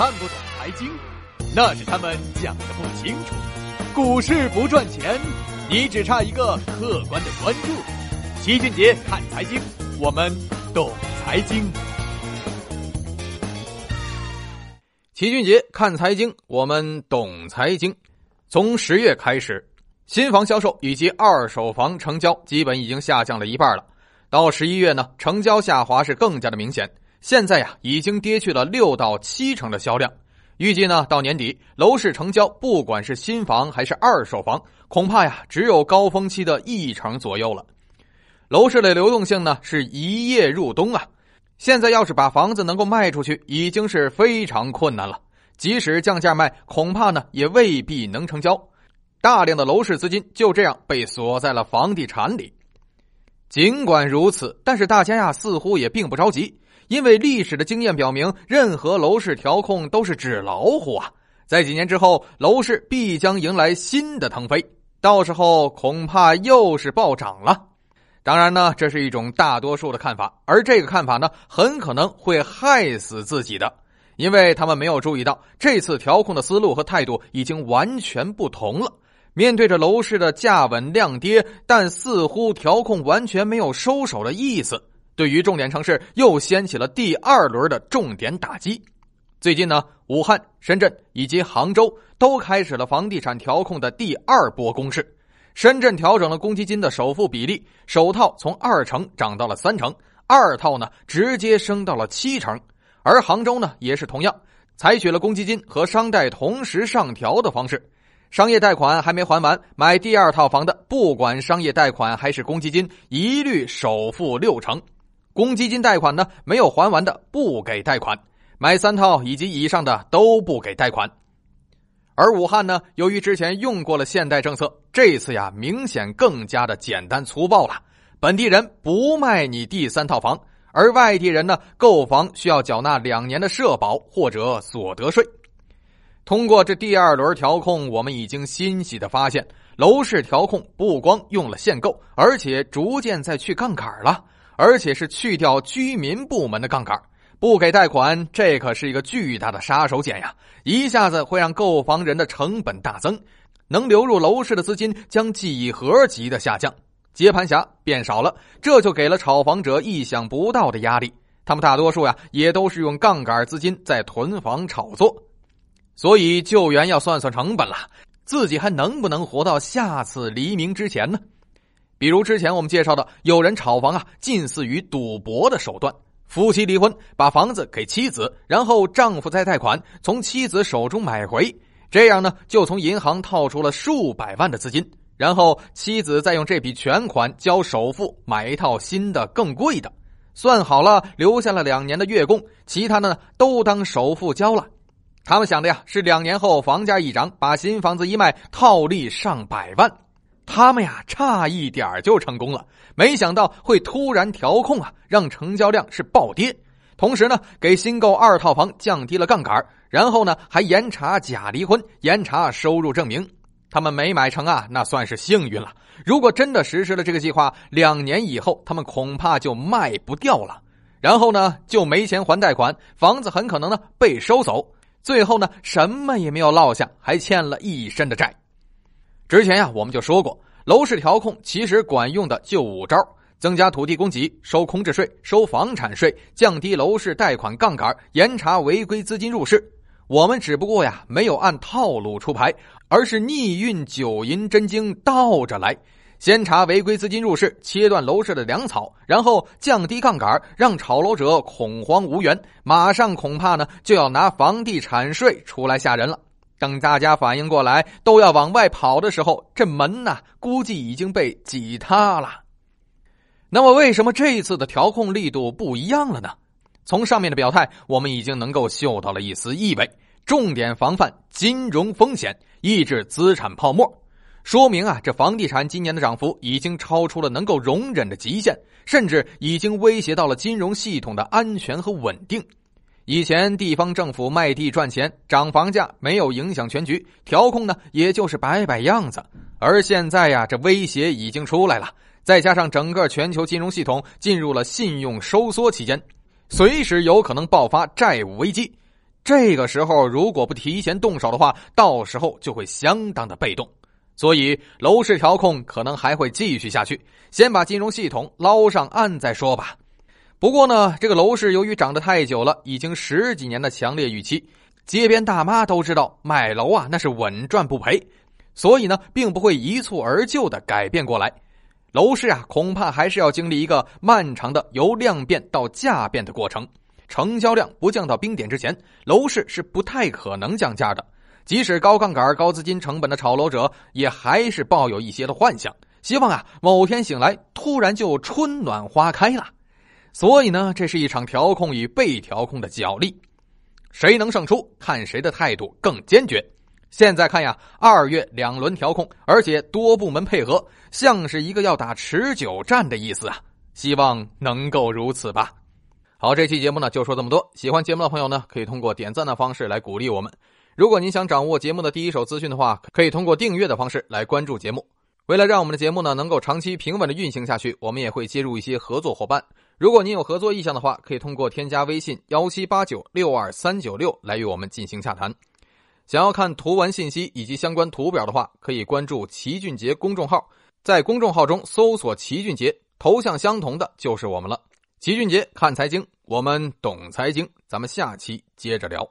看不懂财经，那是他们讲的不清楚。股市不赚钱，你只差一个客观的关注。齐俊杰看财经，我们懂财经。齐俊杰看财经，我们懂财经。从十月开始，新房销售以及二手房成交基本已经下降了一半了。到十一月呢，成交下滑是更加的明显。现在呀，已经跌去了六到七成的销量。预计呢，到年底楼市成交，不管是新房还是二手房，恐怕呀，只有高峰期的一成左右了。楼市的流动性呢，是一夜入冬啊。现在要是把房子能够卖出去，已经是非常困难了。即使降价卖，恐怕呢，也未必能成交。大量的楼市资金就这样被锁在了房地产里。尽管如此，但是大家呀，似乎也并不着急。因为历史的经验表明，任何楼市调控都是纸老虎啊！在几年之后，楼市必将迎来新的腾飞，到时候恐怕又是暴涨了。当然呢，这是一种大多数的看法，而这个看法呢，很可能会害死自己的，因为他们没有注意到，这次调控的思路和态度已经完全不同了。面对着楼市的价稳量跌，但似乎调控完全没有收手的意思。对于重点城市又掀起了第二轮的重点打击。最近呢，武汉、深圳以及杭州都开始了房地产调控的第二波攻势。深圳调整了公积金的首付比例，首套从二成涨到了三成，二套呢直接升到了七成。而杭州呢也是同样，采取了公积金和商贷同时上调的方式。商业贷款还没还完，买第二套房的，不管商业贷款还是公积金，一律首付六成。公积金贷款呢，没有还完的不给贷款；买三套以及以上的都不给贷款。而武汉呢，由于之前用过了限贷政策，这次呀明显更加的简单粗暴了。本地人不卖你第三套房，而外地人呢购房需要缴纳两年的社保或者所得税。通过这第二轮调控，我们已经欣喜的发现，楼市调控不光用了限购，而且逐渐在去杠杆了。而且是去掉居民部门的杠杆，不给贷款，这可是一个巨大的杀手锏呀！一下子会让购房人的成本大增，能流入楼市的资金将几何级的下降，接盘侠变少了，这就给了炒房者意想不到的压力。他们大多数呀，也都是用杠杆资金在囤房炒作，所以救援要算算成本了，自己还能不能活到下次黎明之前呢？比如之前我们介绍的，有人炒房啊，近似于赌博的手段。夫妻离婚，把房子给妻子，然后丈夫再贷款从妻子手中买回，这样呢，就从银行套出了数百万的资金，然后妻子再用这笔全款交首付买一套新的更贵的，算好了留下了两年的月供，其他的呢都当首付交了。他们想的呀是两年后房价一涨，把新房子一卖，套利上百万。他们呀，差一点就成功了，没想到会突然调控啊，让成交量是暴跌。同时呢，给新购二套房降低了杠杆，然后呢，还严查假离婚，严查收入证明。他们没买成啊，那算是幸运了。如果真的实施了这个计划，两年以后他们恐怕就卖不掉了。然后呢，就没钱还贷款，房子很可能呢被收走，最后呢，什么也没有落下，还欠了一身的债。之前呀，我们就说过，楼市调控其实管用的就五招：增加土地供给、收空置税、收房产税、降低楼市贷款杠杆、严查违规资金入市。我们只不过呀，没有按套路出牌，而是逆运九阴真经倒着来，先查违规资金入市，切断楼市的粮草，然后降低杠杆，让炒楼者恐慌无援，马上恐怕呢就要拿房地产税出来吓人了。等大家反应过来，都要往外跑的时候，这门呐，估计已经被挤塌了。那么，为什么这一次的调控力度不一样了呢？从上面的表态，我们已经能够嗅到了一丝意味：重点防范金融风险，抑制资产泡沫。说明啊，这房地产今年的涨幅已经超出了能够容忍的极限，甚至已经威胁到了金融系统的安全和稳定。以前地方政府卖地赚钱，涨房价没有影响全局，调控呢也就是摆摆样子。而现在呀，这威胁已经出来了，再加上整个全球金融系统进入了信用收缩期间，随时有可能爆发债务危机。这个时候如果不提前动手的话，到时候就会相当的被动。所以楼市调控可能还会继续下去，先把金融系统捞上岸再说吧。不过呢，这个楼市由于涨得太久了，已经十几年的强烈预期，街边大妈都知道买楼啊那是稳赚不赔，所以呢，并不会一蹴而就的改变过来。楼市啊，恐怕还是要经历一个漫长的由量变到价变的过程。成交量不降到冰点之前，楼市是不太可能降价的。即使高杠杆、高资金成本的炒楼者，也还是抱有一些的幻想，希望啊某天醒来，突然就春暖花开了。所以呢，这是一场调控与被调控的角力，谁能胜出，看谁的态度更坚决。现在看呀，二月两轮调控，而且多部门配合，像是一个要打持久战的意思啊！希望能够如此吧。好，这期节目呢就说这么多。喜欢节目的朋友呢，可以通过点赞的方式来鼓励我们。如果您想掌握节目的第一手资讯的话，可以通过订阅的方式来关注节目。为了让我们的节目呢能够长期平稳的运行下去，我们也会接入一些合作伙伴。如果您有合作意向的话，可以通过添加微信幺七八九六二三九六来与我们进行洽谈。想要看图文信息以及相关图表的话，可以关注齐俊杰公众号，在公众号中搜索齐俊杰，头像相同的就是我们了。齐俊杰看财经，我们懂财经，咱们下期接着聊。